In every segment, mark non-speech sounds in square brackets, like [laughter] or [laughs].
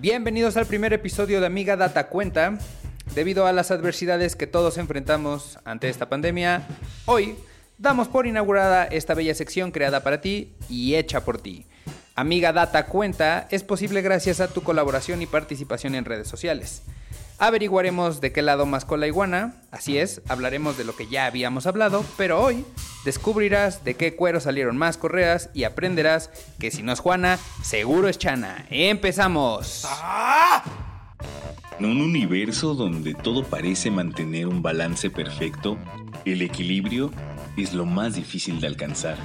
Bienvenidos al primer episodio de Amiga Data Cuenta. Debido a las adversidades que todos enfrentamos ante esta pandemia, hoy damos por inaugurada esta bella sección creada para ti y hecha por ti. Amiga Data Cuenta es posible gracias a tu colaboración y participación en redes sociales. Averiguaremos de qué lado más con la iguana, así es, hablaremos de lo que ya habíamos hablado, pero hoy descubrirás de qué cuero salieron más correas y aprenderás que si no es Juana, seguro es Chana. ¡Empezamos! En un universo donde todo parece mantener un balance perfecto, el equilibrio es lo más difícil de alcanzar.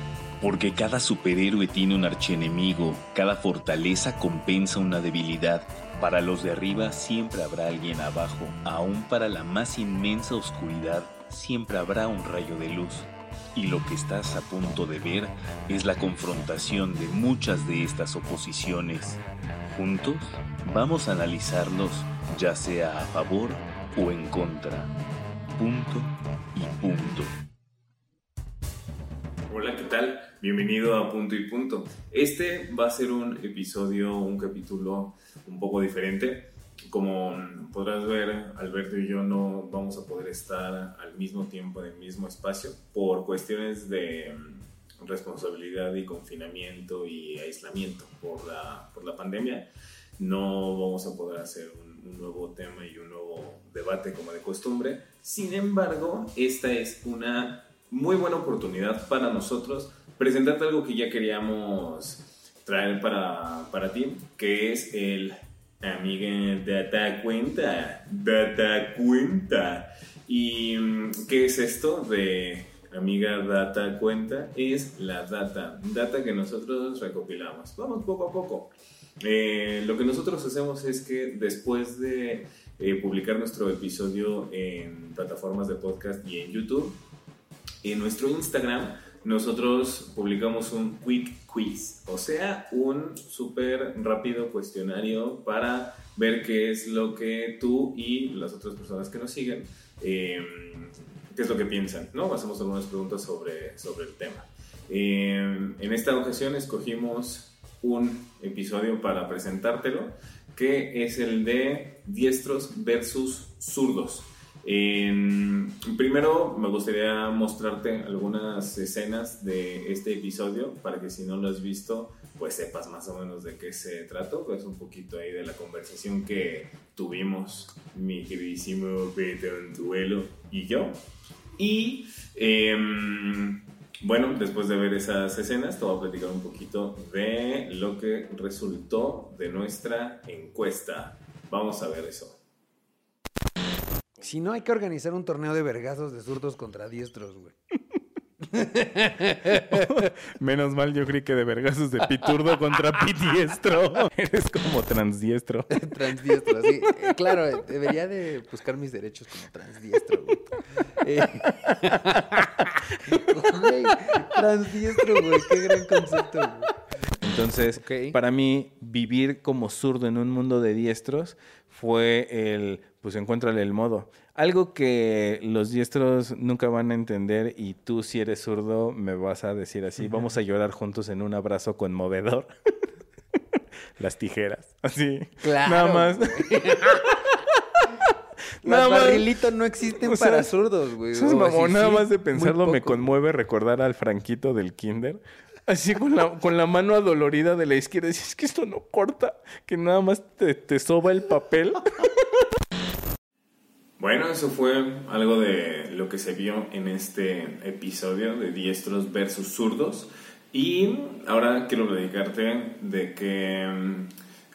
Porque cada superhéroe tiene un archienemigo, cada fortaleza compensa una debilidad. Para los de arriba siempre habrá alguien abajo, aún para la más inmensa oscuridad siempre habrá un rayo de luz. Y lo que estás a punto de ver es la confrontación de muchas de estas oposiciones. Juntos vamos a analizarlos ya sea a favor o en contra. Punto y punto. Hola, ¿qué tal? Bienvenido a Punto y Punto. Este va a ser un episodio, un capítulo un poco diferente. Como podrás ver, Alberto y yo no vamos a poder estar al mismo tiempo en el mismo espacio por cuestiones de mm, responsabilidad y confinamiento y aislamiento por la, por la pandemia. No vamos a poder hacer un, un nuevo tema y un nuevo debate como de costumbre. Sin embargo, esta es una muy buena oportunidad para nosotros presentarte algo que ya queríamos traer para, para ti, que es el Amiga Data Cuenta. Data Cuenta. ¿Y mm, qué es esto de Amiga Data Cuenta? Es la data, data que nosotros recopilamos. Vamos poco a poco. Eh, lo que nosotros hacemos es que después de eh, publicar nuestro episodio en plataformas de podcast y en YouTube, en nuestro Instagram nosotros publicamos un quick quiz, o sea, un súper rápido cuestionario para ver qué es lo que tú y las otras personas que nos siguen, eh, qué es lo que piensan, ¿no? Hacemos algunas preguntas sobre, sobre el tema. Eh, en esta ocasión escogimos un episodio para presentártelo, que es el de diestros versus zurdos. En- primero me gustaría mostrarte algunas escenas de este episodio para que si no lo has visto, pues sepas más o menos de qué se trató, pues un poquito ahí de la conversación que tuvimos mi queridísimo Duelo y yo. Y em, bueno, después de ver esas escenas, te voy a platicar un poquito de lo que resultó de nuestra encuesta. Vamos a ver eso. Si no, hay que organizar un torneo de vergazos de zurdos contra diestros, güey. [laughs] Menos mal yo creí que de vergazos de piturdo contra pitiestro. [laughs] Eres como transdiestro. [laughs] Transdiestro, sí. Eh, claro, eh, debería de buscar mis derechos como transdiestro, güey. Eh, güey, transdiestro, güey. Qué gran concepto, güey. Entonces, Ok. para mí, vivir como zurdo en un mundo de diestros fue el, pues encuéntrale el modo. Algo que los diestros nunca van a entender y tú si eres zurdo me vas a decir así, vamos a llorar juntos en un abrazo conmovedor. [laughs] Las tijeras, así. Claro. Nada más. Los [laughs] barrilitos no existen O sea, para zurdos, güey. Eso es O mamón, nada sí, más de pensarlo me conmueve recordar al Franquito del Kinder. Así con la, con la mano adolorida de la izquierda. Dices, es que esto no corta, que nada más te, te soba el papel. [laughs] Bueno, eso fue algo de lo que se vio en este episodio de diestros versus zurdos. Y ahora quiero dedicarte de mm,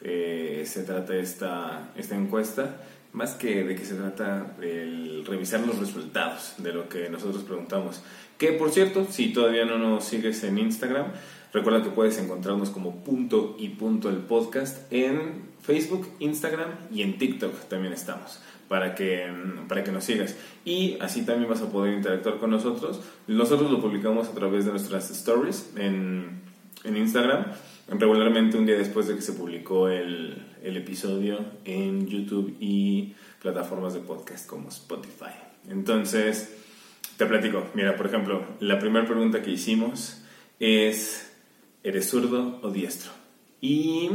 eh, se trata esta, esta encuesta. Más que de qué se trata el revisar los resultados de lo que nosotros preguntamos. Que por cierto, si todavía no nos sigues en Instagram, recuerda que puedes encontrarnos como punto y punto el podcast en Facebook, Instagram y en TikTok también estamos para que, para que nos sigas. Y así también vas a poder interactuar con nosotros. Nosotros lo publicamos a través de nuestras stories en, en Instagram, regularmente un día después de que se publicó el, el episodio en YouTube y plataformas de podcast como Spotify. Entonces, te platico. Mira, por ejemplo, la primera pregunta que hicimos es, ¿eres zurdo o diestro? Y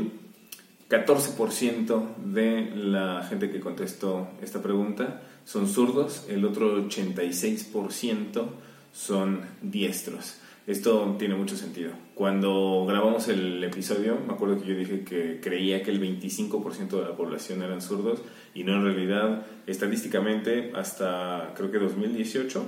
14% de la gente que contestó esta pregunta son zurdos, el otro 86% son diestros. Esto tiene mucho sentido. Cuando grabamos el episodio, me acuerdo que yo dije que creía que el 25% de la población eran zurdos y no en realidad, estadísticamente, hasta creo que 2018,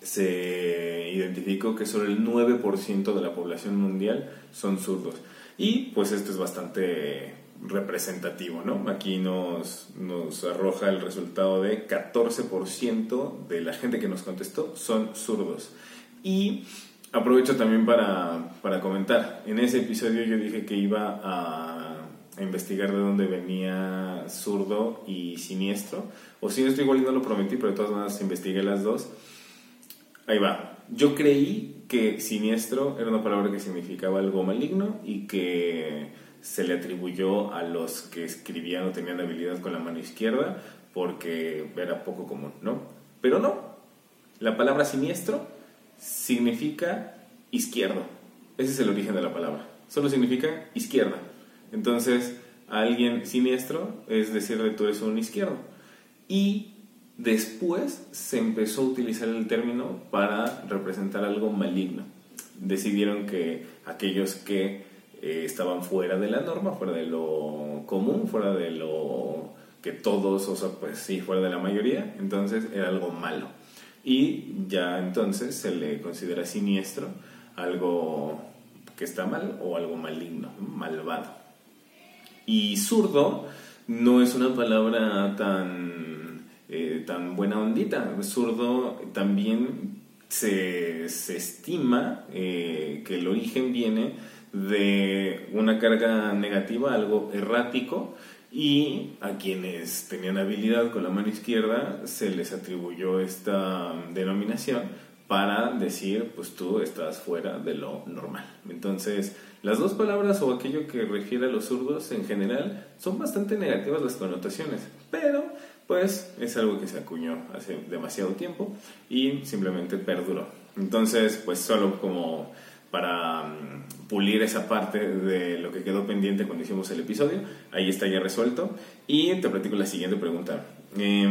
se identificó que solo el 9% de la población mundial son zurdos. Y pues esto es bastante representativo, ¿no? Aquí nos, nos arroja el resultado de 14% de la gente que nos contestó son zurdos. Y aprovecho también para, para, comentar. En ese episodio yo dije que iba a, investigar de dónde venía zurdo y siniestro. O siniestro igual no lo prometí, pero de todas maneras investigué las dos. Ahí va. Yo creí que siniestro era una palabra que significaba algo maligno y que se le atribuyó a los que escribían o tenían habilidad con la mano izquierda porque era poco común, ¿no? Pero no. La palabra siniestro significa izquierdo. Ese es el origen de la palabra. Solo significa izquierda. Entonces, alguien siniestro es decirle tú eres un izquierdo. Y después se empezó a utilizar el término para representar algo maligno. Decidieron que aquellos que eh, estaban fuera de la norma, fuera de lo común, fuera de lo que todos, o sea, pues sí, fuera de la mayoría, entonces era algo malo y ya entonces se le considera siniestro algo que está mal o algo maligno, malvado. Y zurdo no es una palabra tan, eh, tan buena ondita. Zurdo también se, se estima eh, que el origen viene de una carga negativa, algo errático, y a quienes tenían habilidad con la mano izquierda se les atribuyó esta denominación para decir, pues tú estás fuera de lo normal. Entonces, las dos palabras o aquello que refiere a los zurdos en general son bastante negativas las connotaciones, pero pues es algo que se acuñó hace demasiado tiempo y simplemente perduró. Entonces, pues solo como para mm, pulir esa parte de lo que quedó pendiente cuando hicimos el episodio. Ahí está ya resuelto. Y te platico la siguiente pregunta. Eh,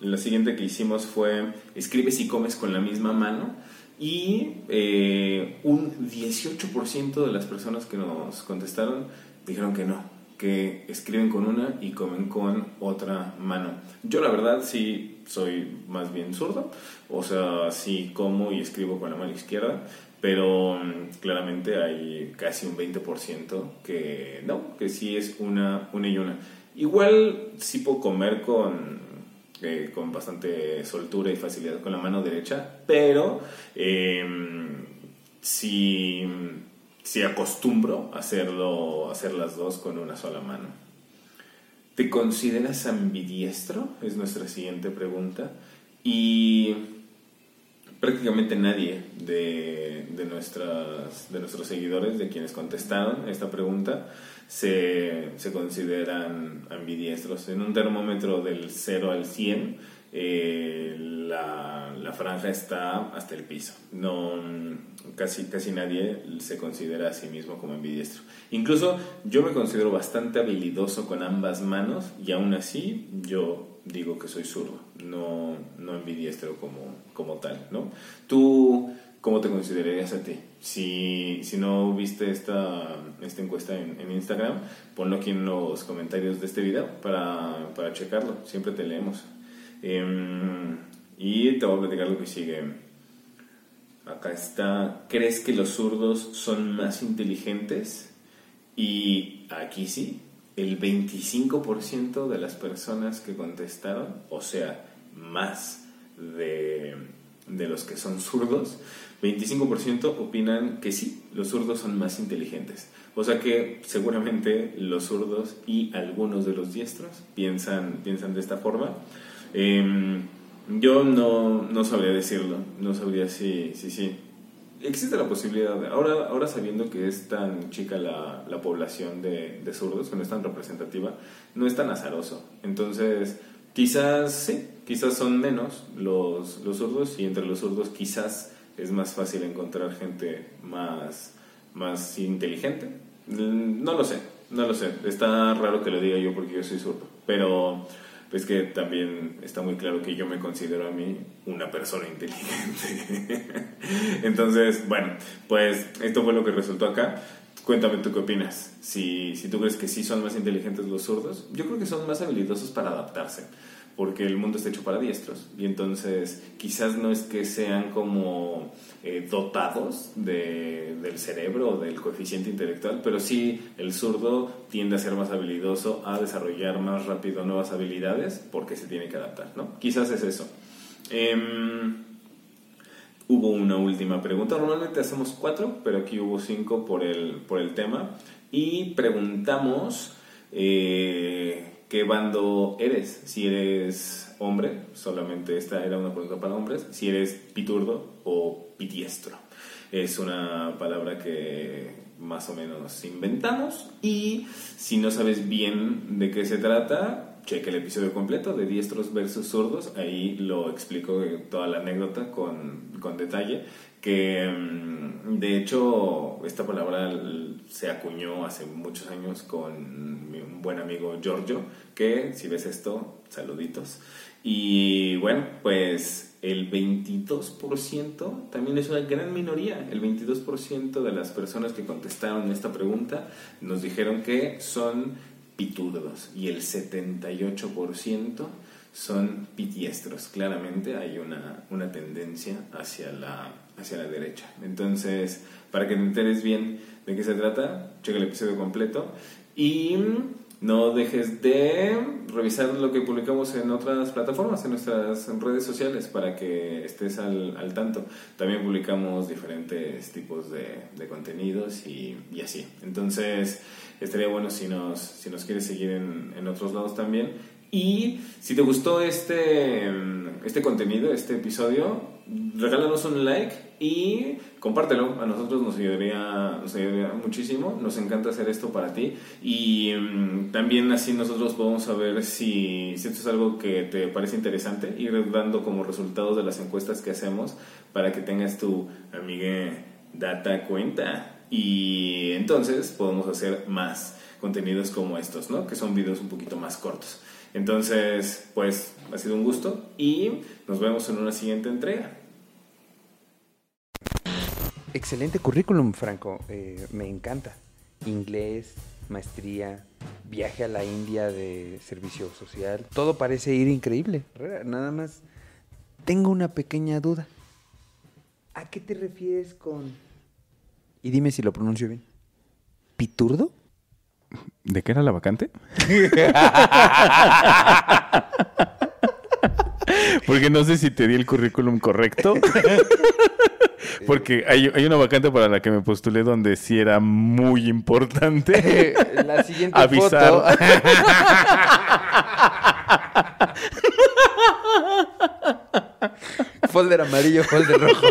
la siguiente que hicimos fue, escribe si comes con la misma mano. Y eh, un 18% de las personas que nos contestaron dijeron que no, que escriben con una y comen con otra mano. Yo la verdad sí soy más bien zurdo, o sea, sí como y escribo con la mano izquierda, pero mm, claramente hay casi un 20% que no, que sí es una, una y una. Igual sí puedo comer con, eh, con bastante soltura y facilidad con la mano derecha, pero eh, sí, sí, acostumbro hacerlo, hacer las dos con una sola mano. ¿Te consideras ambidiestro? Es nuestra siguiente pregunta. Y prácticamente nadie de, de, nuestras, de nuestros seguidores, de quienes contestaron esta pregunta, se, se consideran ambidiestros. En un termómetro del 0 al 100, eh, la, la, franja está hasta el piso. No, casi, casi nadie se considera a sí mismo como ambidiestro. Incluso yo me considero bastante habilidoso con ambas manos y aún así yo digo que soy zurdo, no, no ambidiestro como, como tal, ¿no? ¿Tú cómo te considerarías a ti? Si, si no viste esta, esta encuesta en, en, Instagram, ponlo aquí en los comentarios de este video para, para checarlo, siempre te leemos. Eh, y te voy a platicar lo que sigue. Acá está, ¿crees que los zurdos son más inteligentes? Y aquí sí, el 25% de las personas que contestaron, o sea, más de, de los que son zurdos, 25% opinan que sí, los zurdos son más inteligentes. O sea que seguramente los zurdos y algunos de los diestros piensan, piensan de esta forma. Eh, yo no, no sabría decirlo, no sabría si, si, si existe la posibilidad, ahora, ahora sabiendo que es tan chica la, la población de, de, zurdos, que no es tan representativa, no es tan azaroso. Entonces, quizás sí, quizás son menos los, los zurdos y entre los zurdos quizás es más fácil encontrar gente más, más inteligente. No lo sé, No lo sé. Está raro que lo diga yo porque yo soy zurdo. Pero es que también está muy claro que yo me considero a mí una persona inteligente. [laughs] Entonces, bueno, pues esto fue lo que resultó acá. Cuéntame tú qué opinas. Si, si tú crees que sí son más inteligentes los zurdos, yo creo que son más habilidosos para adaptarse porque el mundo está hecho para diestros y entonces quizás no es que sean como eh, dotados de, del cerebro o del coeficiente intelectual, pero sí el zurdo tiende a ser más habilidoso, a desarrollar más rápido nuevas habilidades porque se tiene que adaptar, ¿no? Quizás es eso. Em, hubo una última pregunta, normalmente hacemos cuatro, pero aquí hubo cinco por el, por el tema y preguntamos... Eh, qué bando eres. Si eres hombre, solamente esta era una pregunta para hombres, si eres piturdo o pitiestro. Es una palabra que más o menos inventamos y si no sabes bien de qué se trata, cheque el episodio completo de diestros versus zurdos, ahí lo explico toda la anécdota con, con detalle que mm, de hecho esta palabra se acuñó hace muchos años con buen amigo Giorgio, que si ves esto, saluditos. Y bueno, pues el 22% también es una gran minoría. El 22% de las personas que contestaron esta pregunta nos dijeron que son pitudos y el 78% son pitiestros. Claramente hay una, una tendencia hacia la hacia la derecha. Entonces, para que te enteres bien de qué se trata, checa el episodio completo y no dejes de revisar lo que publicamos en otras plataformas, en nuestras redes sociales, para que estés al, al tanto. También publicamos diferentes tipos de, de contenidos y, y, así. Entonces, estaría bueno si nos, si nos quieres seguir en, en otros lados también. Y si te gustó este, este contenido, este episodio, regálanos un like y compártelo. A nosotros nos ayudaría, nos ayudaría muchísimo. Nos encanta hacer esto para ti. Y um, también así nosotros podemos saber si, si esto es algo que te parece interesante. Ir dando como resultados de las encuestas que hacemos para que tengas tu amiga data cuenta. Y entonces podemos hacer más contenidos como estos, ¿no? Que son videos un poquito más cortos. Entonces, pues ha sido un gusto y nos vemos en una siguiente entrega. Excelente currículum, Franco. Eh, me encanta. Inglés, maestría, viaje a la India de servicio social. Todo parece ir increíble. Nada más tengo una pequeña duda. ¿A qué te refieres con... Y dime si lo pronuncio bien. ¿Piturdo? ¿De qué era la vacante? [laughs] [laughs] Porque no sé si te di el currículum correcto. [laughs] [laughs] Porque hay, hay, una vacante para la que me postulé donde sí era muy importante. [laughs] La siguiente avisar. Foto. [laughs] folder amarillo, folder rojo.